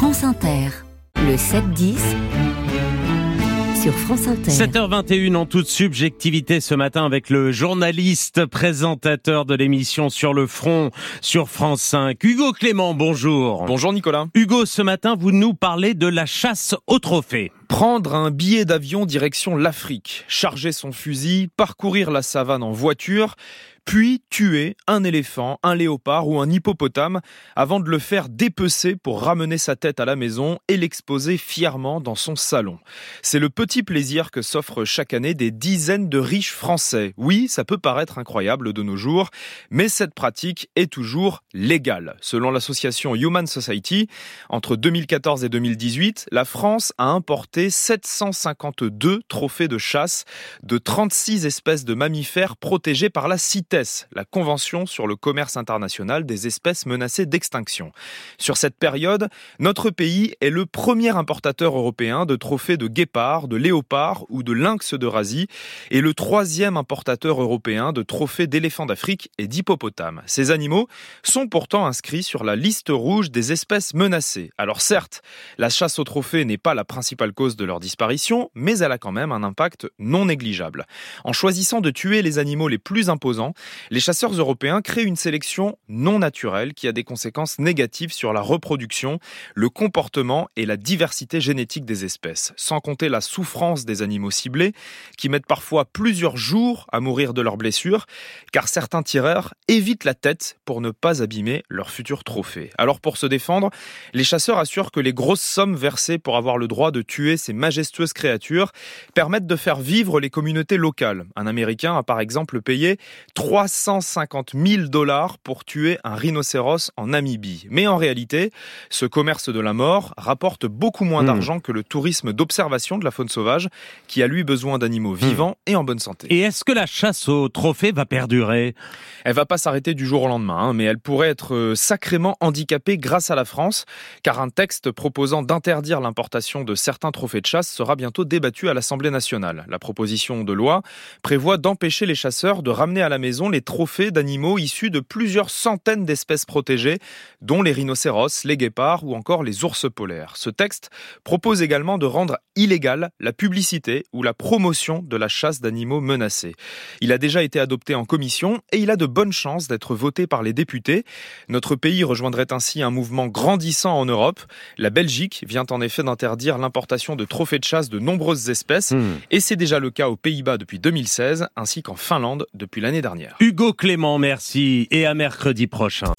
France Inter, le 7-10 sur France Inter. 7h21 en toute subjectivité ce matin avec le journaliste présentateur de l'émission Sur le front sur France 5, Hugo Clément, bonjour. Bonjour Nicolas. Hugo, ce matin, vous nous parlez de la chasse au trophée. Prendre un billet d'avion direction l'Afrique, charger son fusil, parcourir la savane en voiture, puis tuer un éléphant, un léopard ou un hippopotame avant de le faire dépecer pour ramener sa tête à la maison et l'exposer fièrement dans son salon. C'est le petit plaisir que s'offrent chaque année des dizaines de riches Français. Oui, ça peut paraître incroyable de nos jours, mais cette pratique est toujours légale. Selon l'association Human Society, entre 2014 et 2018, la France a importé 752 trophées de chasse de 36 espèces de mammifères protégés par la CITES la Convention sur le commerce international des espèces menacées d'extinction. Sur cette période, notre pays est le premier importateur européen de trophées de guépards, de léopards ou de lynx d'Eurasie et le troisième importateur européen de trophées d'éléphants d'Afrique et d'hippopotames. Ces animaux sont pourtant inscrits sur la liste rouge des espèces menacées. Alors certes, la chasse aux trophées n'est pas la principale cause de leur disparition, mais elle a quand même un impact non négligeable. En choisissant de tuer les animaux les plus imposants, les chasseurs européens créent une sélection non naturelle qui a des conséquences négatives sur la reproduction, le comportement et la diversité génétique des espèces, sans compter la souffrance des animaux ciblés qui mettent parfois plusieurs jours à mourir de leurs blessures, car certains tireurs évitent la tête pour ne pas abîmer leur futur trophée. Alors pour se défendre, les chasseurs assurent que les grosses sommes versées pour avoir le droit de tuer ces majestueuses créatures permettent de faire vivre les communautés locales. Un Américain a par exemple payé 3 350 000 dollars pour tuer un rhinocéros en Namibie. Mais en réalité, ce commerce de la mort rapporte beaucoup moins hmm. d'argent que le tourisme d'observation de la faune sauvage, qui a lui besoin d'animaux hmm. vivants et en bonne santé. Et est-ce que la chasse au trophée va perdurer? Elle va pas s'arrêter du jour au lendemain, hein, mais elle pourrait être euh, sacrément handicapée grâce à la France, car un texte proposant d'interdire l'importation de certains trophées de chasse sera bientôt débattu à l'Assemblée nationale. La proposition de loi prévoit d'empêcher les chasseurs de ramener à la maison les trophées d'animaux issus de plusieurs centaines d'espèces protégées, dont les rhinocéros, les guépards ou encore les ours polaires. Ce texte propose également de rendre illégale la publicité ou la promotion de la chasse d'animaux menacés. Il a déjà été adopté en commission et il a de bonnes chances d'être voté par les députés. Notre pays rejoindrait ainsi un mouvement grandissant en Europe. La Belgique vient en effet d'interdire l'importation de trophées de chasse de nombreuses espèces hmm. et c'est déjà le cas aux Pays-Bas depuis 2016 ainsi qu'en Finlande depuis l'année dernière. Hugo Clément, merci et à mercredi prochain.